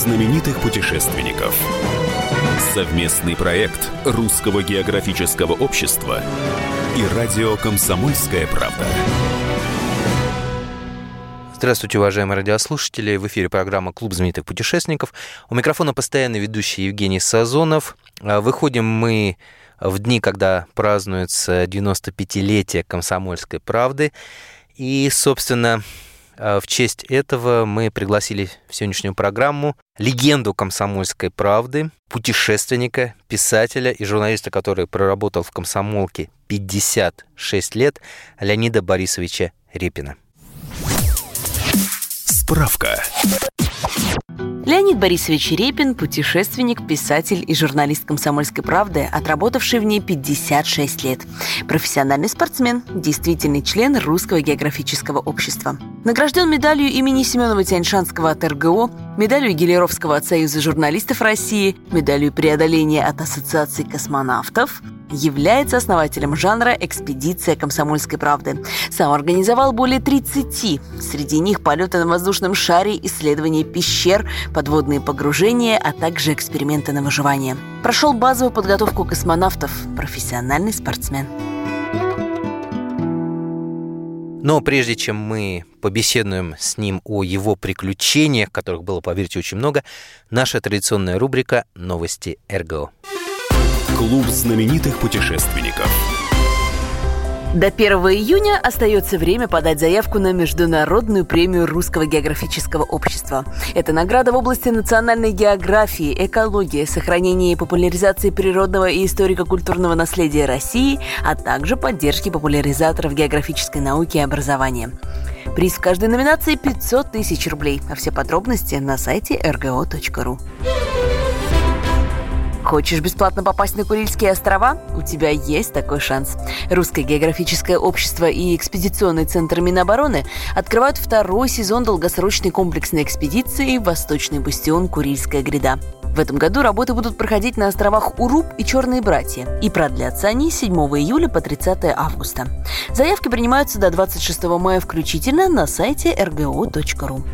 знаменитых путешественников. Совместный проект Русского географического общества и радио «Комсомольская правда». Здравствуйте, уважаемые радиослушатели. В эфире программа «Клуб знаменитых путешественников». У микрофона постоянный ведущий Евгений Сазонов. А, выходим мы в дни, когда празднуется 95-летие «Комсомольской правды». И, собственно, в честь этого мы пригласили в сегодняшнюю программу легенду «Комсомольской правды», путешественника, писателя и журналиста, который проработал в «Комсомолке» 56 лет, Леонида Борисовича Репина. Справка. Леонид Борисович Репин – путешественник, писатель и журналист «Комсомольской правды», отработавший в ней 56 лет. Профессиональный спортсмен, действительный член Русского географического общества. Награжден медалью имени Семенова Тяньшанского от РГО, медалью Гелеровского от Союза журналистов России, медалью преодоления от Ассоциации космонавтов – является основателем жанра «Экспедиция комсомольской правды». Сам организовал более 30. Среди них полеты на воздушном шаре, исследования пещер, подводные погружения, а также эксперименты на выживание. Прошел базовую подготовку космонавтов, профессиональный спортсмен. Но прежде чем мы побеседуем с ним о его приключениях, которых было, поверьте, очень много, наша традиционная рубрика «Новости РГО». Клуб знаменитых путешественников. До 1 июня остается время подать заявку на Международную премию Русского географического общества. Это награда в области национальной географии, экологии, сохранения и популяризации природного и историко-культурного наследия России, а также поддержки популяризаторов географической науки и образования. Приз в каждой номинации 500 тысяч рублей, а все подробности на сайте rgo.ru. Хочешь бесплатно попасть на Курильские острова? У тебя есть такой шанс. Русское географическое общество и экспедиционный центр Минобороны открывают второй сезон долгосрочной комплексной экспедиции «Восточный бастион Курильская гряда». В этом году работы будут проходить на островах Уруб и Черные братья, и продлятся они с 7 июля по 30 августа. Заявки принимаются до 26 мая включительно на сайте rgo.ru.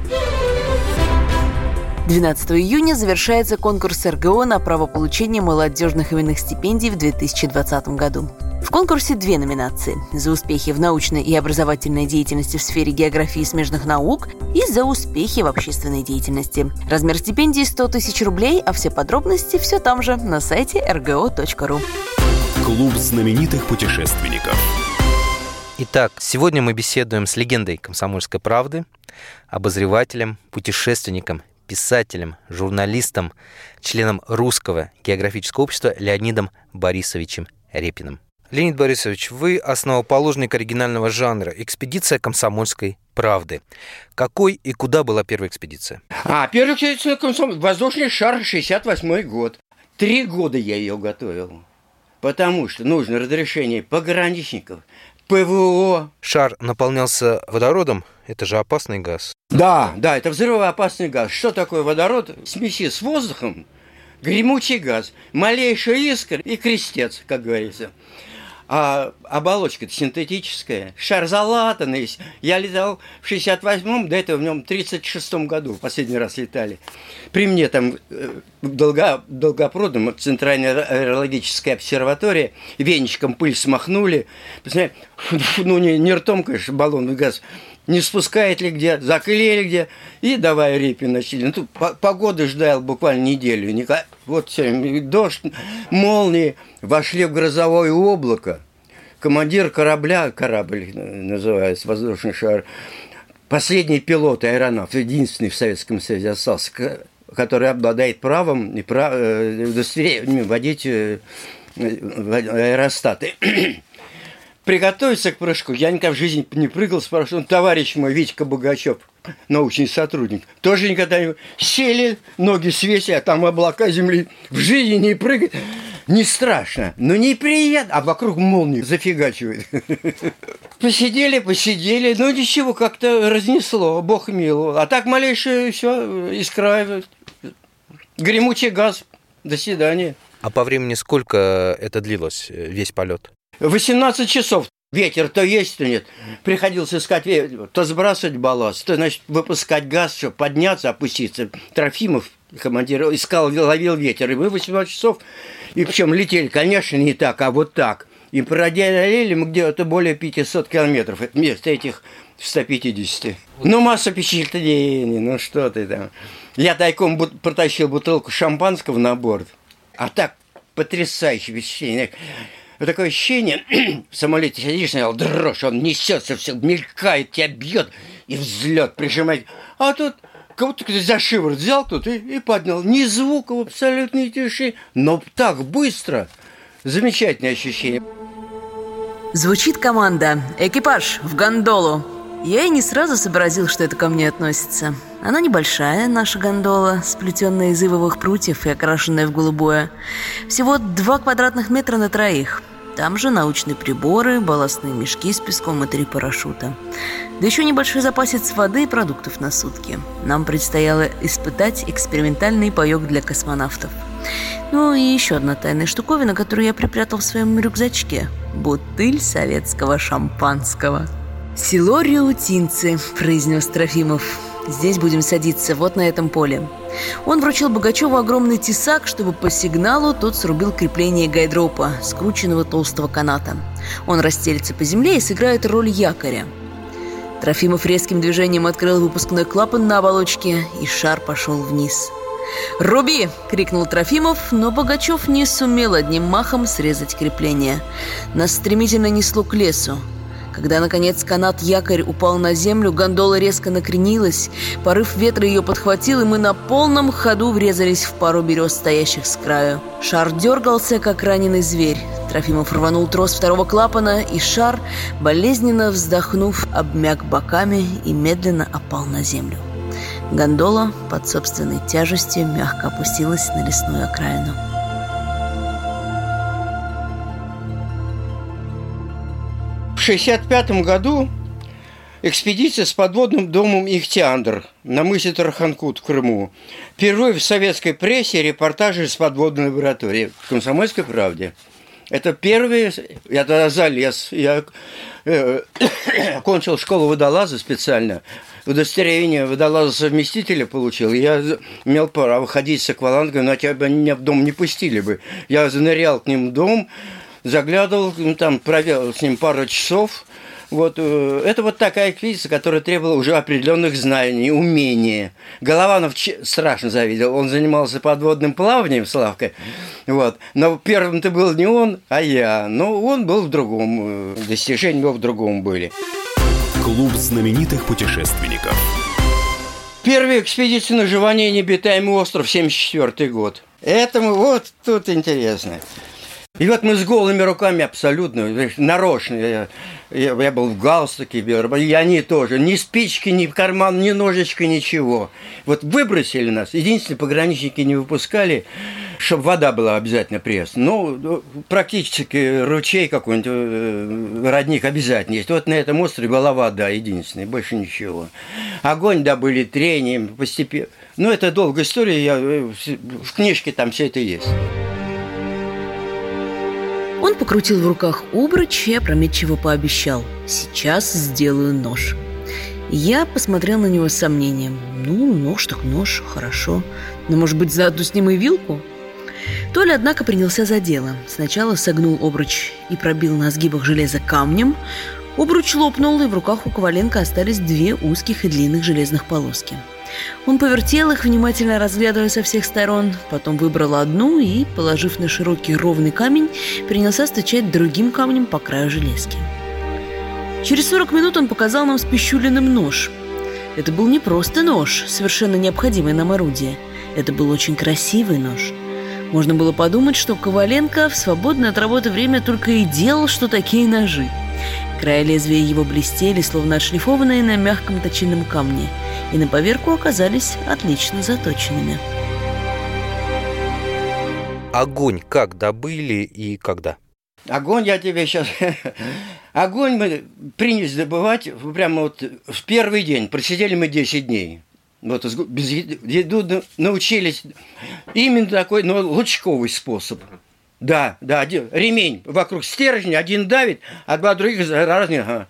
12 июня завершается конкурс РГО на право получения молодежных именных стипендий в 2020 году. В конкурсе две номинации – за успехи в научной и образовательной деятельности в сфере географии и смежных наук и за успехи в общественной деятельности. Размер стипендии – 100 тысяч рублей, а все подробности все там же, на сайте rgo.ru. Клуб знаменитых путешественников. Итак, сегодня мы беседуем с легендой «Комсомольской правды», обозревателем, путешественником, писателем, журналистом, членом Русского географического общества Леонидом Борисовичем Репиным. Леонид Борисович, вы основоположник оригинального жанра «Экспедиция комсомольской правды». Какой и куда была первая экспедиция? А, первая экспедиция комсомольской... Воздушный шар, 68 год. Три года я ее готовил. Потому что нужно разрешение пограничников, ПВО. Шар наполнялся водородом, это же опасный газ. Да, да, это взрывоопасный газ. Что такое водород? Смеси с воздухом, гремучий газ, малейшая искра и крестец, как говорится а оболочка синтетическая, шар залатанный. Я летал в 68-м, до этого в нем в 36-м году, последний раз летали. При мне там э, долго, Долгопрудном, Центральная аэрологическая обсерватория, веничком пыль смахнули. Ну, не, не ртом, конечно, баллон газ не спускает ли где, заклеили где, и давай репи начали. Ну, тут погоды ждал буквально неделю. Вот все, дождь, молнии, вошли в грозовое облако. Командир корабля, корабль называется, воздушный шар, последний пилот аэронавт, единственный в Советском Союзе остался, который обладает правом и прав, э, водить э, аэростаты приготовиться к прыжку. Я никогда в жизни не прыгал, спрашивал, товарищ мой Витька Богачев, научный сотрудник, тоже никогда не... Сели, ноги свесили, а там облака земли. В жизни не прыгать. Не страшно, но неприятно. А вокруг молнии зафигачивает. Посидели, посидели, ну ничего, как-то разнесло, бог миловал. А так малейшее все, искра, гремучий газ. До свидания. А по времени сколько это длилось, весь полет? 18 часов. Ветер то есть, то нет. Приходилось искать ветер, то сбрасывать балласт, то, значит, выпускать газ, чтобы подняться, опуститься. Трофимов, командир, искал, ловил ветер. И мы 18 часов, и причем летели, конечно, не так, а вот так. И преодолели мы где-то более 500 километров вместо этих 150. Ну, масса впечатлений, ну что ты там. Я тайком протащил бутылку шампанского на борт. А так потрясающее впечатление. Такое ощущение, в самолете сидишь, сначала дрожь, он несется, все мелькает, тебя бьет, и взлет прижимает. А тут кого-то за шиворот взял тут и, и поднял. Ни звука в абсолютной тиши, но так быстро. Замечательное ощущение. Звучит команда «Экипаж, в гондолу!» Я и не сразу сообразил, что это ко мне относится. Она небольшая, наша гондола, сплетенная из ивовых прутьев и окрашенная в голубое. Всего два квадратных метра на троих. Там же научные приборы, балластные мешки с песком и три парашюта. Да еще небольшой запасец воды и продуктов на сутки. Нам предстояло испытать экспериментальный паек для космонавтов. Ну и еще одна тайная штуковина, которую я припрятал в своем рюкзачке. Бутыль советского шампанского. «Село Риутинцы», – произнес Трофимов. «Здесь будем садиться, вот на этом поле». Он вручил Богачеву огромный тесак, чтобы по сигналу тот срубил крепление гайдропа, скрученного толстого каната. Он расстелится по земле и сыграет роль якоря. Трофимов резким движением открыл выпускной клапан на оболочке, и шар пошел вниз. «Руби!» — крикнул Трофимов, но Богачев не сумел одним махом срезать крепление. Нас стремительно несло к лесу. Когда, наконец, канат-якорь упал на землю, гондола резко накренилась, порыв ветра ее подхватил, и мы на полном ходу врезались в пару берез, стоящих с краю. Шар дергался, как раненый зверь. Трофимов рванул трос второго клапана, и шар, болезненно вздохнув, обмяк боками и медленно опал на землю. Гондола под собственной тяжестью мягко опустилась на лесную окраину. 1965 году экспедиция с подводным домом «Ихтиандр» на мысе Тарханкут в Крыму. Впервые в советской прессе репортажи с подводной лаборатории в «Комсомольской правде». Это первый, я тогда залез, я э, кончил школу водолаза специально, удостоверение водолаза совместителя получил, я имел право ходить с аквалангом, но тебя бы меня в дом не пустили бы. Я занырял к ним в дом, заглядывал, ну, там провел с ним пару часов. Вот, э, это вот такая экспедиция, которая требовала уже определенных знаний, умения. Голованов страшно завидел. Он занимался подводным плаванием, Славкой. Вот. Но первым-то был не он, а я. Но он был в другом. Э, достижения его в другом были. Клуб знаменитых путешественников. Первая экспедиция на Живане необитаемый остров, 74 год. Это вот тут интересно. И вот мы с голыми руками абсолютно, нарочно, я, я, я был в галстуке, и они тоже, ни спички, ни карман, ни ножичка, ничего. Вот выбросили нас, единственные пограничники не выпускали, чтобы вода была обязательно пресс. Ну, ну, практически ручей какой-нибудь, э, родник обязательно есть. Вот на этом острове была вода единственная, больше ничего. Огонь добыли трением, постепенно. Ну, это долгая история, я, э, в книжке там все это есть. Он покрутил в руках обруч и опрометчиво пообещал «Сейчас сделаю нож». Я посмотрел на него с сомнением. Ну, нож так нож, хорошо. Но, может быть, заодно с ним и вилку? Толя, однако, принялся за дело. Сначала согнул обруч и пробил на сгибах железа камнем. Обруч лопнул, и в руках у Коваленко остались две узких и длинных железных полоски. Он повертел их, внимательно разглядывая со всех сторон, потом выбрал одну и, положив на широкий ровный камень, принялся стучать другим камнем по краю железки. Через 40 минут он показал нам спещуленным нож. Это был не просто нож, совершенно необходимое нам орудие. Это был очень красивый нож. Можно было подумать, что Коваленко в свободное от работы время только и делал, что такие ножи. Края лезвия его блестели, словно отшлифованные на мягком точильном камне – и на поверку оказались отлично заточенными. Огонь как добыли и когда? Огонь я тебе сейчас... Огонь мы принялись добывать прямо вот в первый день. Просидели мы 10 дней. Вот без еды научились именно такой, но лучковый способ. Да, да, один, ремень вокруг стержня, один давит, а два других разных. Ага.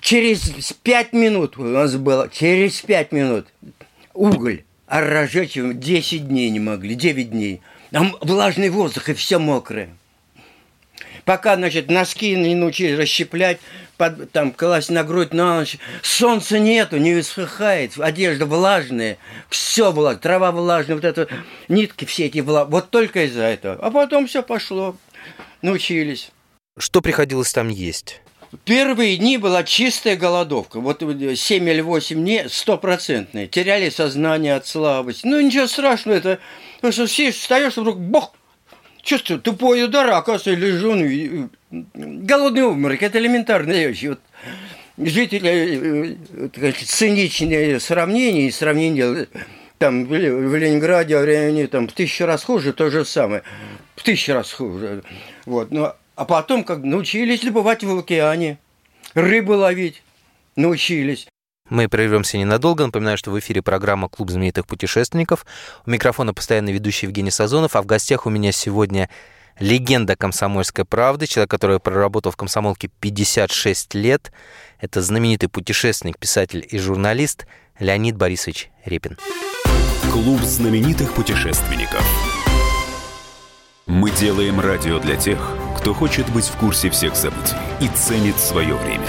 Через пять минут у нас было, через пять минут уголь, а разжечь его 10 дней не могли, 9 дней. Там влажный воздух и все мокрое. Пока, значит, носки не научились расщеплять, под, там класть на грудь на ночь. Солнца нету, не высыхает, одежда влажная, все влажное, трава влажная, вот это, нитки все эти влажные. Вот только из-за этого. А потом все пошло, научились. Что приходилось там есть? Первые дни была чистая голодовка. Вот 7 или 8 дней стопроцентные. Теряли сознание от слабости. Ну, ничего страшного, это... Потому что все встаешь, вдруг бог, чувствую, тупой удар, а оказывается, лежу, ну, голодный обморок, это элементарная вещь. Вот жители, э, циничные сравнения и сравнения там в Ленинграде, в районе там в тысячу раз хуже, то же самое. В тысячу раз хуже. Вот. Но, а потом как научились добывать в океане, рыбу ловить научились. Мы прервемся ненадолго. Напоминаю, что в эфире программа «Клуб знаменитых путешественников». У микрофона постоянно ведущий Евгений Сазонов, а в гостях у меня сегодня легенда комсомольской правды, человек, который проработал в комсомолке 56 лет. Это знаменитый путешественник, писатель и журналист Леонид Борисович Репин. Клуб знаменитых путешественников. Мы делаем радио для тех, кто хочет быть в курсе всех событий и ценит свое время.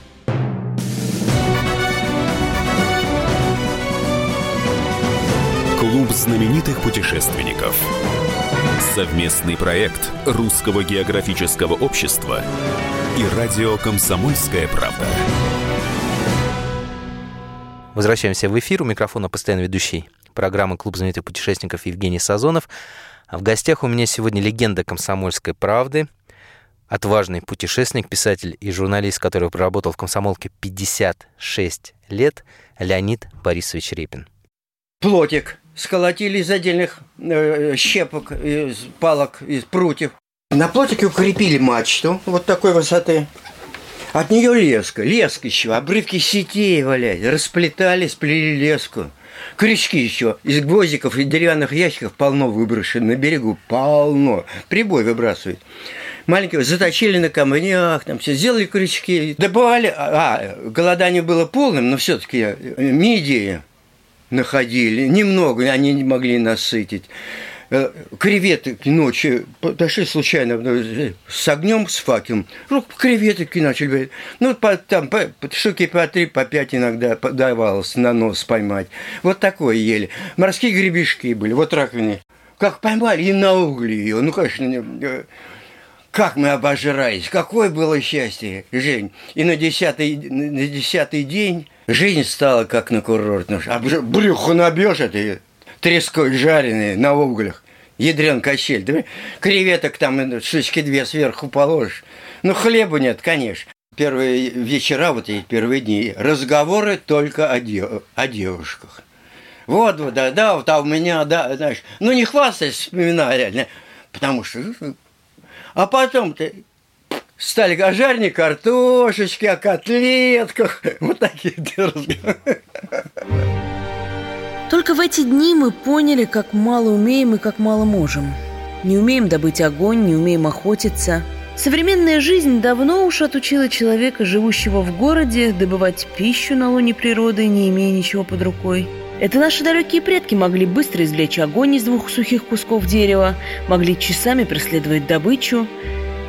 знаменитых путешественников. Совместный проект Русского географического общества и радио «Комсомольская правда». Возвращаемся в эфир. У микрофона постоянно ведущий программы «Клуб знаменитых путешественников» Евгений Сазонов. А в гостях у меня сегодня легенда комсомольской правды, отважный путешественник, писатель и журналист, который проработал в комсомолке 56 лет, Леонид Борисович Репин. Плотик сколотили из отдельных э, щепок, из палок, из прутьев. На плотике укрепили мачту вот такой высоты. От нее леска, леска еще, обрывки сетей валять, расплетали, сплели леску. Крючки еще из гвоздиков и деревянных ящиков полно выброшено на берегу, полно. Прибой выбрасывает. Маленькие заточили на камнях, там все сделали крючки, добывали. А, голодание было полным, но все-таки э, мидии находили. Немного, они не могли насытить. Э, креветок ночью подошли случайно э, с огнем, с факелом, ну, креветки начали. Ну, по, там по, штуки по три, по пять иногда давалось на нос поймать. Вот такое ели. Морские гребешки были, вот раковины. Как поймали, и на угли ее. Ну, конечно, э, как мы обожрались, какое было счастье, Жень. И на десятый, на десятый день жизнь стала как на курортном. А брюхо набьешь это треской жареные на углях. Ядрен качель. Да? Креветок там штучки две сверху положишь. Ну, хлеба нет, конечно. Первые вечера, вот эти первые дни, разговоры только о, дев, о девушках. Вот, вот, да, да, вот, а у меня, да, знаешь, ну не хвастайся, вспоминай реально, потому что... Ну, а потом-то стали жарни картошечки, о котлетках, вот такие. Только в эти дни мы поняли, как мало умеем и как мало можем. Не умеем добыть огонь, не умеем охотиться. Современная жизнь давно уж отучила человека, живущего в городе, добывать пищу на лоне природы, не имея ничего под рукой. Это наши далекие предки могли быстро извлечь огонь из двух сухих кусков дерева, могли часами преследовать добычу.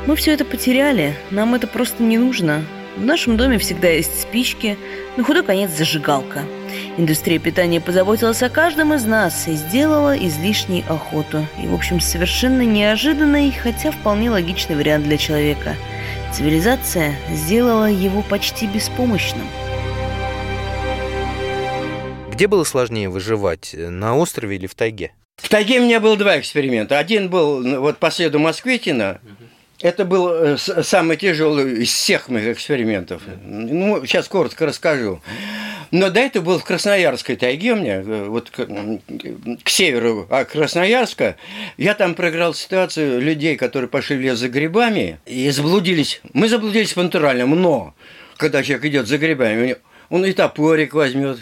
Мы все это потеряли, нам это просто не нужно. В нашем доме всегда есть спички, на худой конец зажигалка – Индустрия питания позаботилась о каждом из нас и сделала излишней охоту. И, в общем, совершенно неожиданный, хотя вполне логичный вариант для человека. Цивилизация сделала его почти беспомощным. Где было сложнее выживать, на острове или в тайге? В тайге у меня было два эксперимента. Один был ну, вот по следу Москвитина. Это был э, самый тяжелый из всех моих экспериментов. Ну, сейчас коротко расскажу. Но до этого был в Красноярской тайге у меня, э, вот к, к северу от Красноярска. Я там проиграл ситуацию людей, которые пошли в лес за грибами и заблудились. Мы заблудились по натуральному, но когда человек идет за грибами, он и топорик возьмет,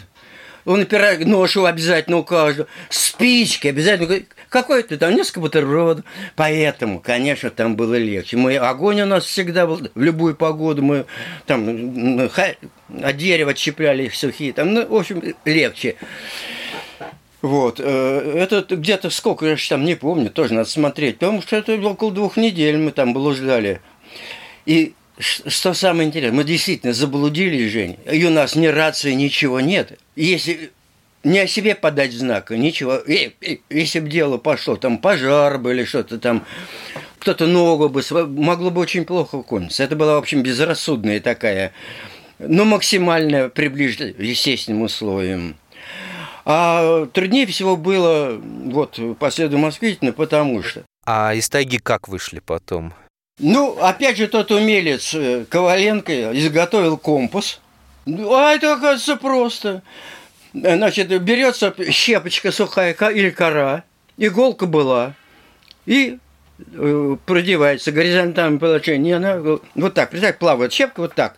он пирог, нож обязательно у каждого, спички обязательно, какой-то там несколько бутербродов. Поэтому, конечно, там было легче. Мы, огонь у нас всегда был, в любую погоду мы там от дерева их сухие, там, ну, в общем, легче. Вот. Э, это где-то сколько, я там не помню, тоже надо смотреть. Потому что это около двух недель мы там блуждали. И что самое интересное, мы действительно заблудились, Жень, и у нас ни рации, ничего нет. Если не о себе подать знака, ничего. И, и, если бы дело пошло, там пожар бы или что-то там, кто-то ногу бы, могло бы очень плохо кончиться. Это была, в общем, безрассудная такая, ну, максимально приближена естественным условиям. А труднее всего было вот по следу Москвитина, потому что... А из тайги как вышли потом? Ну, опять же, тот умелец э, Коваленко изготовил компас. А это, оказывается, просто. Значит, берется щепочка сухая или кора, иголка была, и э, продевается горизонтальное положение. Она вот так, представь, плавает щепка вот так.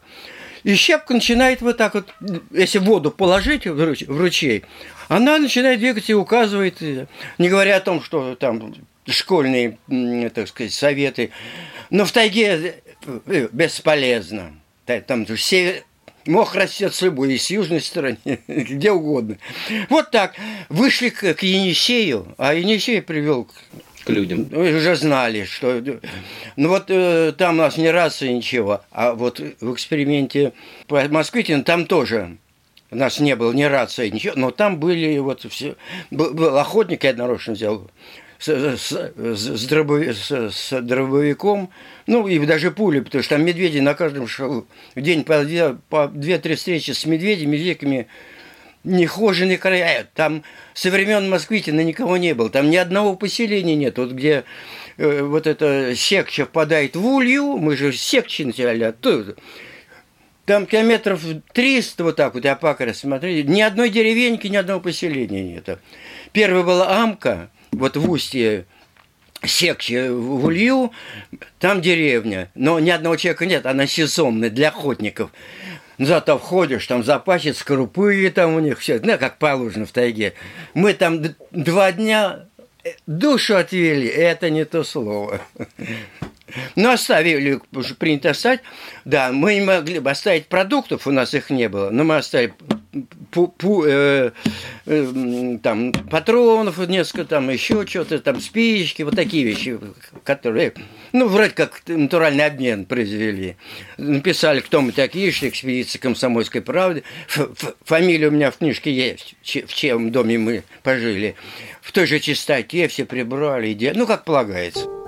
И щепка начинает вот так вот, если воду положить в ручей, она начинает двигаться и указывает, не говоря о том, что там школьные, так сказать, советы. Но в тайге э, бесполезно. Там все Мох растет с любой, и с южной стороны, где угодно. Вот так. Вышли к, к Енисею, а Енисей привел к, к людям. Вы уже знали, что... Ну вот э, там у нас не раса ничего, а вот в эксперименте по Москвитину там тоже у нас не было ни рации, ничего, но там были вот все... Был, был охотник, я нарочно взял, с, с, с, дробови, с, с дробовиком, ну и даже пули, потому что там медведи на каждом шагу. В день по, две, по две-три встречи с медведями, медведями, нехоженные края. Там со времен Москвитина никого не было. Там ни одного поселения нет. Вот где э, вот эта секча впадает в улью, мы же секчи начали оттуда. Там километров 300 вот так вот, я пока смотрели, ни одной деревеньки, ни одного поселения нет. Первая была Амка, вот в устье секции в Улью, там деревня, но ни одного человека нет, она сезонная для охотников. Зато входишь, там запасец скорупы там у них все, ну, как положено в тайге. Мы там два дня душу отвели, это не то слово. Ну, оставили, уже принято оставить. Да, мы не могли бы оставить продуктов, у нас их не было, но мы оставили пу, пу, э, э, там, патронов несколько, там еще что-то, там спички, вот такие вещи, которые, ну, вроде как натуральный обмен произвели. Написали, кто мы такие, что экспедиция комсомольской правды. Ф Фамилия у меня в книжке есть, в чем доме мы пожили. В той же чистоте все прибрали, ну, как полагается.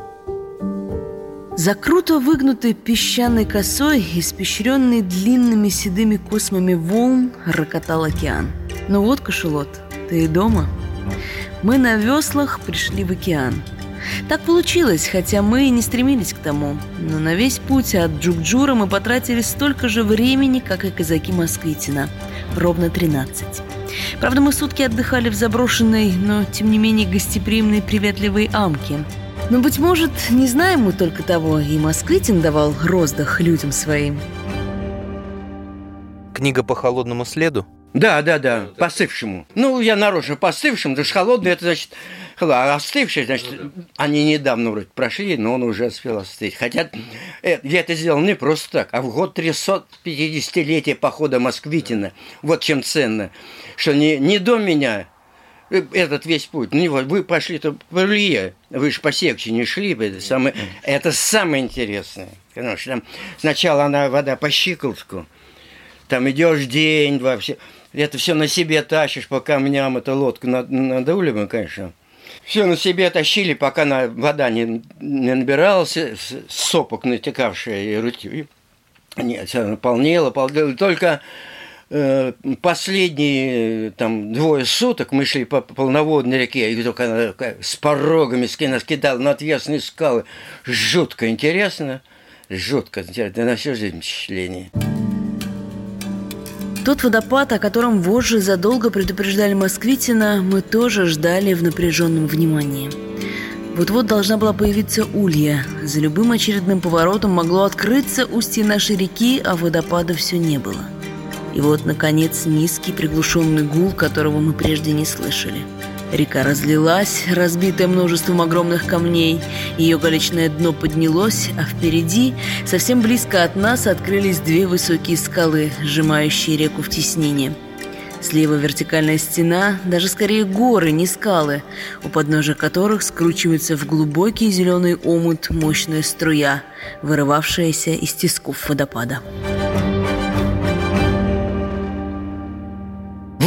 За круто выгнутой песчаной косой, испещренной длинными седыми космами волн, рокотал океан. Ну вот, кошелот, ты и дома? Мы на веслах пришли в океан. Так получилось, хотя мы и не стремились к тому. Но на весь путь от Джукджура мы потратили столько же времени, как и казаки Москвитина. Ровно 13. Правда, мы сутки отдыхали в заброшенной, но тем не менее гостеприимной приветливой амке – но, быть может, не знаем мы только того, и Москвитин давал роздах людям своим. Книга по холодному следу? Да, да, да, постывшему. Ну, я нарочно постывшим, потому что холодный, это значит, а остывший, значит, они недавно вроде прошли, но он уже успел остыть. Хотя э, я это сделал не просто так, а в год 350-летия похода Москвитина. Вот чем ценно, что не, не до меня этот весь путь. Ну, вы пошли то по Илье, вы же по секции не шли, это самое, это самое интересное. Потому что там сначала она вода по щиколотку, там идешь день, вообще, это все на себе тащишь по камням, эту лодку надули мы, конечно. Все на себе тащили, пока на, вода не, не набиралась, сопок натекавшая и рути. Нет, все наполнело, полнело. Только э, последние там двое суток мы шли по полноводной реке, и только с порогами нас кидала на отвесные скалы. Жутко интересно, жутко интересно, на всю жизнь впечатление. Тот водопад, о котором вожжи задолго предупреждали Москвитина, мы тоже ждали в напряженном внимании. Вот-вот должна была появиться улья. За любым очередным поворотом могло открыться устье нашей реки, а водопада все не было. И вот, наконец, низкий приглушенный гул, которого мы прежде не слышали. Река разлилась, разбитая множеством огромных камней. Ее галечное дно поднялось, а впереди, совсем близко от нас, открылись две высокие скалы, сжимающие реку в теснение. Слева вертикальная стена, даже скорее горы, не скалы, у подножия которых скручивается в глубокий зеленый омут мощная струя, вырывавшаяся из тисков водопада.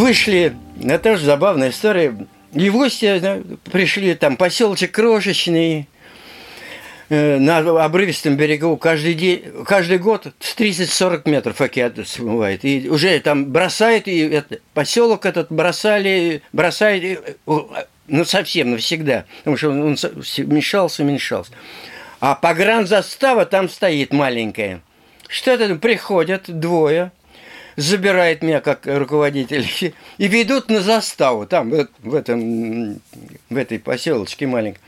Вышли, это тоже забавная история. И в гости пришли, там поселочек крошечный, э, на обрывистом берегу каждый день, каждый год с 30-40 метров океан смывает. И уже там бросает, и это, поселок этот бросали, бросает, ну, совсем навсегда, потому что он, он уменьшался, уменьшался. А погранзастава там стоит маленькая. Что-то приходят двое, забирает меня как руководитель и ведут на заставу, там, в, этом, в этой поселочке маленькой.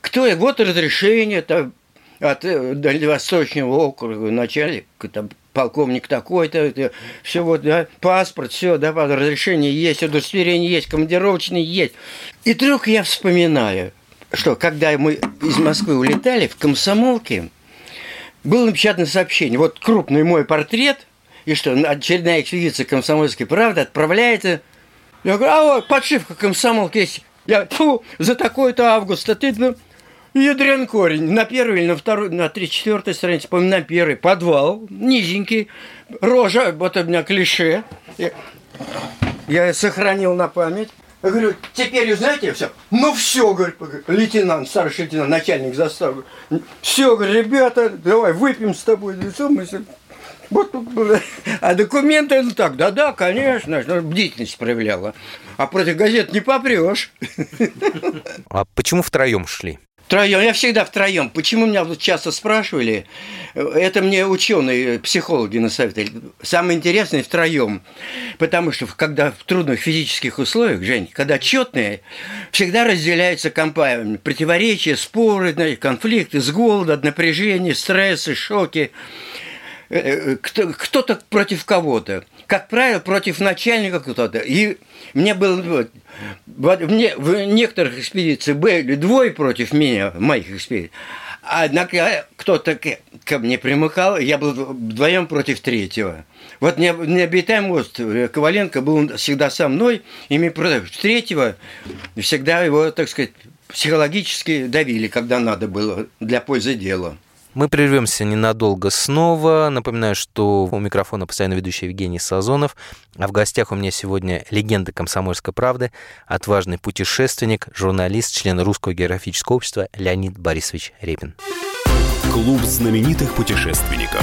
Кто я? Вот разрешение там, от э, Дальневосточного округа, начальник, там, полковник такой-то, все вот, да, паспорт, все, да, разрешение есть, удостоверение есть, командировочный есть. И вдруг я вспоминаю, что когда мы из Москвы улетали в комсомолке, было напечатано сообщение. Вот крупный мой портрет и что, очередная экспедиция комсомольской правды отправляется. Я говорю, а вот подшивка комсомолки есть. Я, фу, за такой-то август, а ты, ну, ядрен корень. На первой или на второй, на третьей, четвертой странице, помню, на первой, подвал, низенький, рожа, вот у меня клише. Я, я сохранил на память. Я говорю, теперь, знаете, все. Ну все, говорит, лейтенант, старший лейтенант, начальник заставы. Все, говорит, ребята, давай выпьем с тобой. Все, мы вот, а документы, ну так, да-да, конечно, бдительность проявляла. А против газет не попрешь. А почему втроем шли? Втроем, я всегда втроем. Почему меня вот часто спрашивали? Это мне ученые, психологи насоветовали. Самое интересное втроем. Потому что когда в трудных физических условиях, Жень, когда четные, всегда разделяются компаниями. Противоречия, споры, конфликты с голода, от напряжения, стрессы, шоки. Э, э, кто-то против кого-то. Как правило, против начальника кто-то. И мне было... Мне, в некоторых экспедициях были двое против меня, моих экспедициях. Однако кто-то ко мне примыкал, я был вдвоем против третьего. Вот необитаемый остров Коваленко был всегда со мной, и мы против третьего всегда его, так сказать, психологически давили, когда надо было для пользы дела. Мы прервемся ненадолго снова. Напоминаю, что у микрофона постоянно ведущий Евгений Сазонов, а в гостях у меня сегодня легенда комсомольской правды, отважный путешественник, журналист, член Русского географического общества Леонид Борисович Репин. Клуб знаменитых путешественников.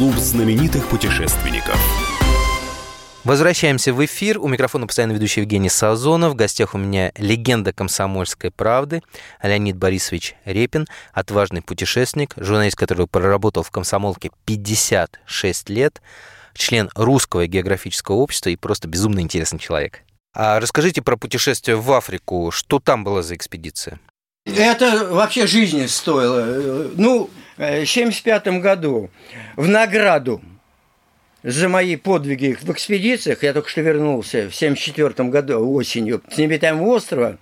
Клуб знаменитых путешественников. Возвращаемся в эфир. У микрофона постоянно ведущий Евгений Сазонов. В гостях у меня легенда комсомольской правды Леонид Борисович Репин, отважный путешественник, журналист, который проработал в комсомолке 56 лет, член Русского географического общества и просто безумно интересный человек. А расскажите про путешествие в Африку. Что там было за экспедиция? Это вообще жизни стоило. Ну, 1975 году в награду за мои подвиги в экспедициях, я только что вернулся в 1974 году осенью с необитаемого острова,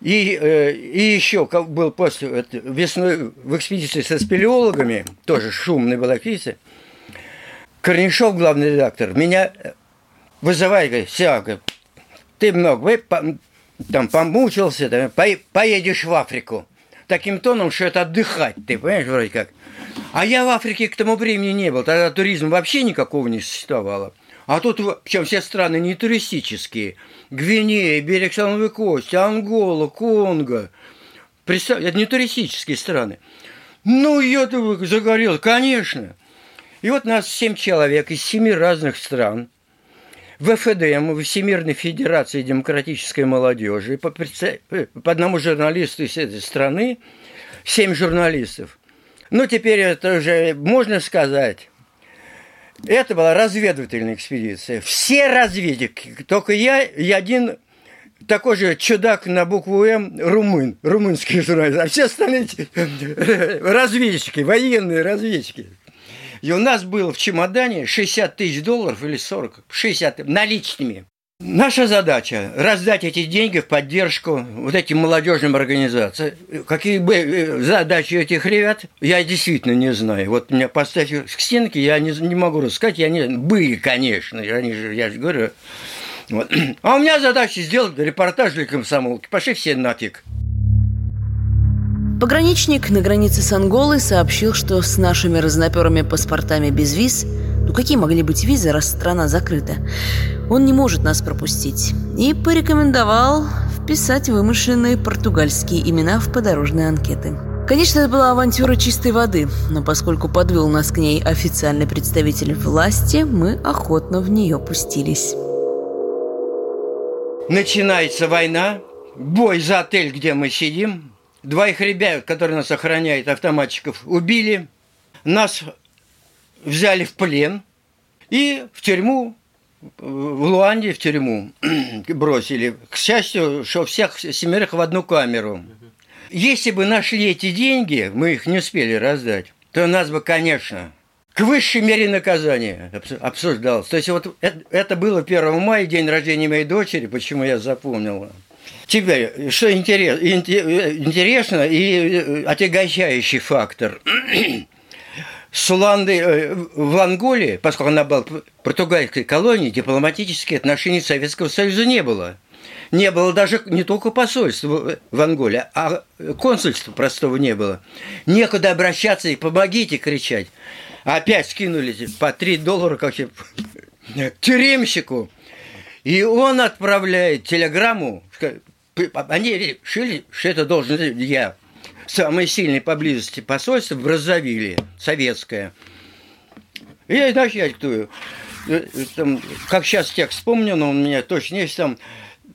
и, э, и еще был после весной в экспедиции со спелеологами, тоже шумный была экспедиция, Корнишов, главный редактор, меня говорит, все, говорит, ты много, там помучился, там, по- поедешь в Африку. Таким тоном, что это отдыхать, ты понимаешь, вроде как. А я в Африке к тому времени не был, тогда туризма вообще никакого не существовало. А тут, причем все страны не туристические. Гвинея, берег Слоновой Кости, Ангола, Конго. Представь, это не туристические страны. Ну, я-то загорел, конечно. И вот нас семь человек из семи разных стран в ФДМ, Всемирной Федерации Демократической Молодежи, по, э, по одному журналисту из этой страны, семь журналистов. Ну, теперь это уже можно сказать. Это была разведывательная экспедиция. Все разведчики, только я и один такой же чудак на букву М, румын, румынский журналист, а все остальные разведчики, военные разведчики. И у нас было в чемодане 60 тысяч долларов или 40, 60 наличными. Наша задача – раздать эти деньги в поддержку вот этим молодежным организациям. Какие бы задачи этих ребят, я действительно не знаю. Вот меня поставь к стенке, я не, не могу рассказать. Я не, были, конечно, они же, я же говорю. Вот. А у меня задача сделать репортаж для комсомолки. Пошли все нафиг. Пограничник на границе с Анголой сообщил, что с нашими разноперыми паспортами без виз ну какие могли быть визы, раз страна закрыта? Он не может нас пропустить. И порекомендовал вписать вымышленные португальские имена в подорожные анкеты. Конечно, это была авантюра чистой воды, но поскольку подвел нас к ней официальный представитель власти, мы охотно в нее пустились. Начинается война, бой за отель, где мы сидим. Двоих ребят, которые нас охраняют, автоматчиков, убили. Нас взяли в плен и в тюрьму, в Луанде в тюрьму бросили. К счастью, что всех семерых в одну камеру. Если бы нашли эти деньги, мы их не успели раздать, то нас бы, конечно, к высшей мере наказания обсуждалось. То есть вот это было 1 мая, день рождения моей дочери, почему я запомнила. Теперь, что интересно и отягощающий фактор – с Уландой в Анголе, поскольку она была португальской колонией, дипломатических отношений Советского Союза не было. Не было даже не только посольства в Анголе, а консульства простого не было. Некуда обращаться и помогите кричать. Опять скинули по 3 доллара как тюремщику. И он отправляет телеграмму. Они решили, что это должен я самое сильное поблизости посольство в Браззавиле, советское. И я иначе я диктую. Там, как сейчас текст вспомнил, но у меня точно есть там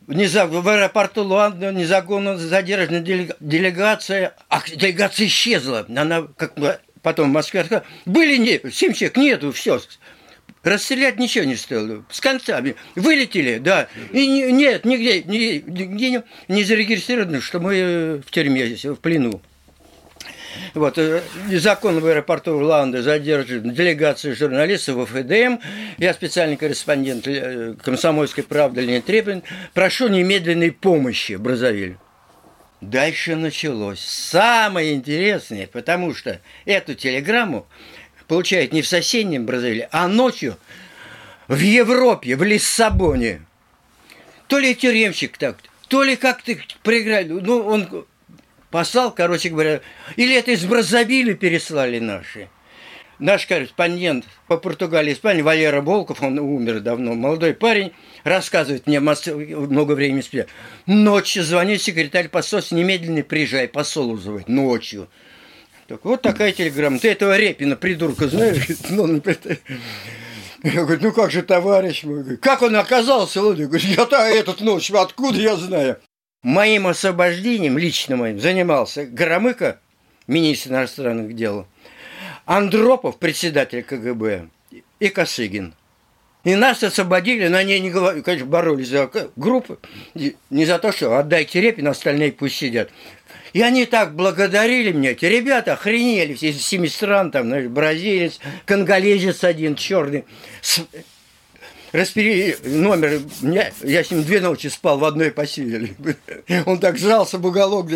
в аэропорту Луанда незаконно задержана делегация, а делегация исчезла. Она как потом в Москве сказала, были не, семь человек, нету, все. Расстрелять ничего не стоило. С концами. Вылетели, да. И не, нет, нигде, нигде не, не зарегистрировано, что мы в тюрьме здесь, в плену. Вот, закон в аэропорту Орландо задержан делегацию журналистов ФДМ. Я специальный корреспондент «Комсомольской правды» Леонид Трепин. Прошу немедленной помощи Бразовиль. Дальше началось. Самое интересное, потому что эту телеграмму получает не в соседнем Бразилии, а ночью в Европе, в Лиссабоне. То ли тюремщик так, то ли как-то проиграли. Ну, он послал, короче говоря, или это из Браззавиля переслали наши. Наш корреспондент по Португалии Испании Валера Волков, он умер давно, молодой парень, рассказывает мне много времени спустя. Ночью звонит секретарь посольства, немедленно приезжай, посол вызывать, ночью. Так, вот такая телеграмма. Ты этого Репина, придурка, знаешь? Ну, я говорю, ну как же товарищ мой? Как он оказался? Он говорит, я-то этот ночь, откуда я знаю? Моим освобождением, лично моим, занимался Громыко, министр иностранных дел, Андропов, председатель КГБ, и Косыгин. И нас освободили, но они, не, конечно, боролись за группу, не за то, что отдайте Репина, остальные пусть сидят. И они так благодарили меня. Эти ребята охренели все из семи стран, там, знаешь, бразилец, конголезец один, черный. С... Распили номер, я, я с ним две ночи спал в одной постели. Он так сжался в уголок,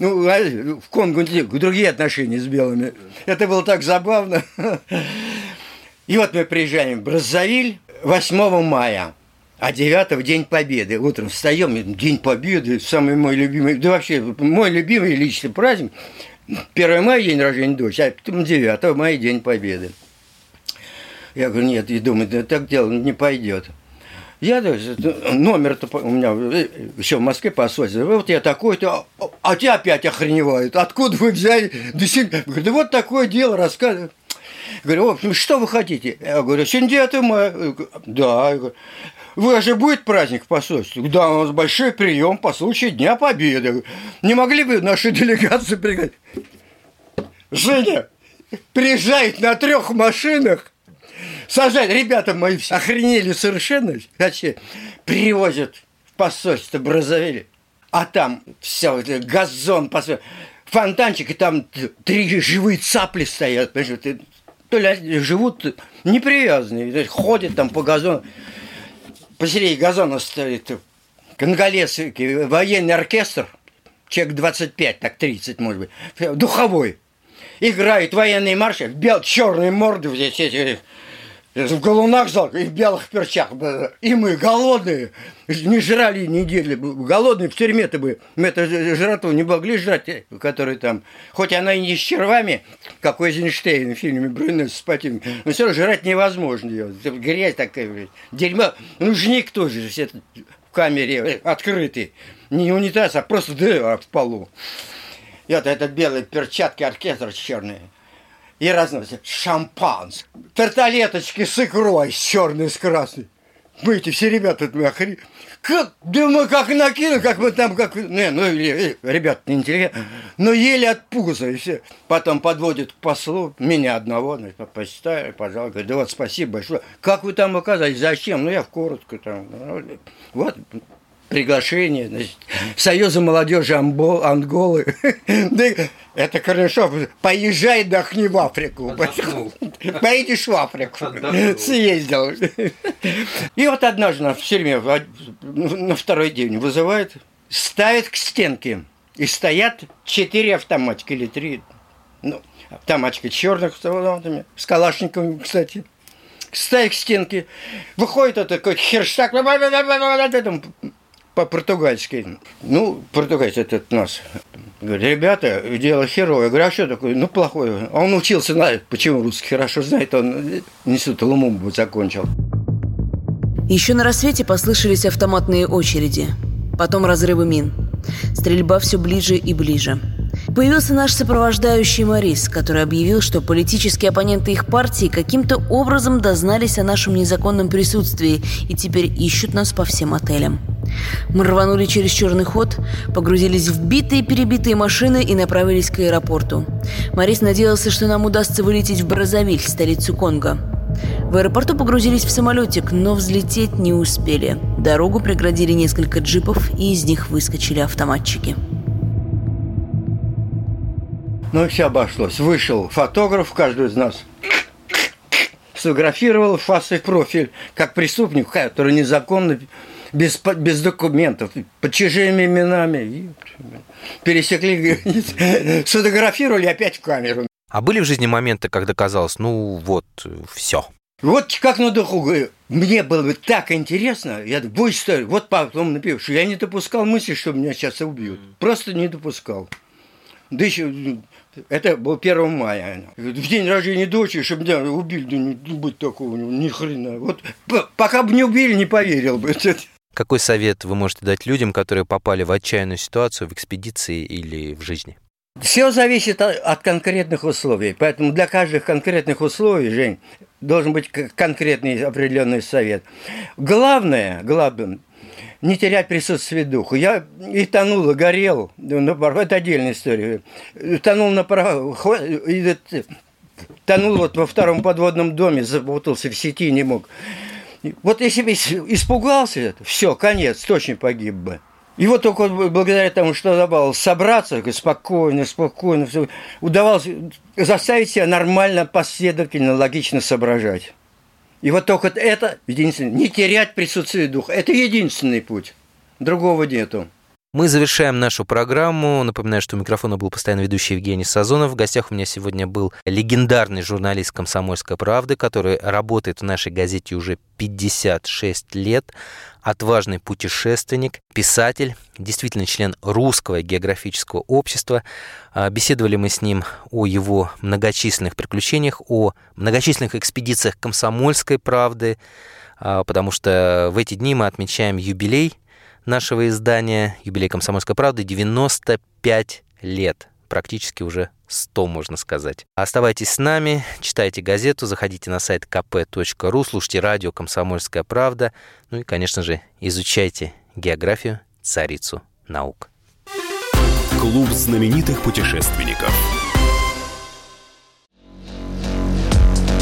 ну, в Конго другие отношения с белыми. Это было так забавно. И вот мы приезжаем в Браззавиль, 8 мая, а 9 День Победы. Утром встаем, День Победы, самый мой любимый, да вообще мой любимый личный праздник. 1 мая день рождения дочери, а потом 9 мая День Победы. Я говорю, нет, и думаю, да так дело не пойдет. Я номер-то у меня э, еще в Москве посольство. Вот я такой-то, а, а тебя опять охреневают. Откуда вы взяли? Да, говорю, да вот такое дело рассказываю. Говорю, в общем, что вы хотите? Я говорю, сегодня 9 мая. Да. Я говорю, вы же будет праздник в посольстве? Да, у нас большой прием по случаю Дня Победы. Не могли бы нашу делегацию пригласить? Женя приезжает на трех машинах сажать. Ребята мои все охренели совершенно. Вообще, привозят в посольство Бразовили. А там все, газон, фонтанчик, и там три живые цапли стоят. Понимаешь, то ли живут непривязанные, ходят там по газону. Посередине газона стоит конголез, военный оркестр, человек 25, так 30, может быть, духовой. Играют военные марши, бел, черные морды здесь эти в галунах зал и в белых перчатках. И мы голодные, не жрали недели, голодные в тюрьме-то бы. Мы это жратву не могли жрать, э, который там, хоть она и не с червами, как у Эйзенштейна в фильме «Брюнет с Патин», но все равно жрать невозможно. Ее. Грязь такая, блядь. дерьмо. Ну, жник тоже все в камере э, открытый. Не унитаз, а просто дыра в полу. Вот это белые перчатки, оркестр черный и разносят шампанское, тарталеточки с икрой, с черной, с красной. Мы эти все ребята охренели. Как, да мы как накинули, как мы там, как, не, ну, ребята не интеллигентные, но еле от пуза, и все. Потом подводят к послу, меня одного, ну, посчитали, пожалуйста, говорит, да вот спасибо большое. Как вы там оказались, зачем? Ну, я в коротко там, ну, вот, приглашение значит, Союза молодежи Амбо, Анголы. Это хорошо. Поезжай, отдохни в Африку. Поедешь в Африку. Съездил. И вот однажды в тюрьме на второй день вызывают, ставят к стенке. И стоят четыре автоматика или три. Ну, автоматика черных автоматами, с калашниковыми, кстати ставят к стенке, выходит это такой херштаг, по-португальски. Ну, португальцы этот нас. Говорит, ребята, дело херовое. Я говорю, а что такое? Ну, плохое. А он учился, знает, почему русский хорошо знает, он институт Лумумбу закончил. Еще на рассвете послышались автоматные очереди. Потом разрывы мин. Стрельба все ближе и ближе. Появился наш сопровождающий Морис, который объявил, что политические оппоненты их партии каким-то образом дознались о нашем незаконном присутствии и теперь ищут нас по всем отелям. Мы рванули через черный ход, погрузились в битые-перебитые машины и направились к аэропорту. Морис надеялся, что нам удастся вылететь в Бразовиль, столицу Конго. В аэропорту погрузились в самолетик, но взлететь не успели. Дорогу преградили несколько джипов, и из них выскочили автоматчики. Ну и все обошлось. Вышел фотограф, каждый из нас сфотографировал фас и профиль, как преступник, который незаконно без, без документов, под чужими именами. Пересекли сфотографировали опять в камеру. А были в жизни моменты, когда казалось, ну вот, все. Вот как на духу, мне было бы так интересно, я будь что, вот потом напишу, что я не допускал мысли, что меня сейчас убьют. Просто не допускал. Да еще, это был 1 мая. В день рождения дочери, чтобы меня убили, да не быть такого, ни хрена. Вот пока бы не убили, не поверил бы. Какой совет вы можете дать людям, которые попали в отчаянную ситуацию в экспедиции или в жизни? Все зависит от конкретных условий. Поэтому для каждых конкретных условий, Жень, должен быть конкретный определенный совет. Главное, главное, не терять присутствие духа. Я и тонул, и горел. Это отдельная история. Тонул на тонул вот во втором подводном доме, запутался в сети, не мог. Вот если бы испугался, все, конец, точно погиб бы. И вот только благодаря тому, что удавалось собраться, спокойно, спокойно, удавалось заставить себя нормально, последовательно, логично соображать. И вот только это единственное, не терять присутствие духа. Это единственный путь. Другого нету. Мы завершаем нашу программу. Напоминаю, что у микрофона был постоянно ведущий Евгений Сазонов. В гостях у меня сегодня был легендарный журналист «Комсомольской правды», который работает в нашей газете уже 56 лет, отважный путешественник, писатель, действительно член Русского географического общества. А, беседовали мы с ним о его многочисленных приключениях, о многочисленных экспедициях «Комсомольской правды», а, потому что в эти дни мы отмечаем юбилей – нашего издания «Юбилей комсомольской правды» 95 лет. Практически уже 100, можно сказать. Оставайтесь с нами, читайте газету, заходите на сайт kp.ru, слушайте радио «Комсомольская правда», ну и, конечно же, изучайте географию, царицу наук. Клуб знаменитых путешественников.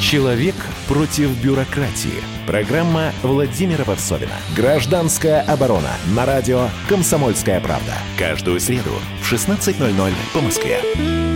Человек против бюрократии. Программа Владимира Варсовина. Гражданская оборона. На радио «Комсомольская правда». Каждую среду в 16.00 по Москве.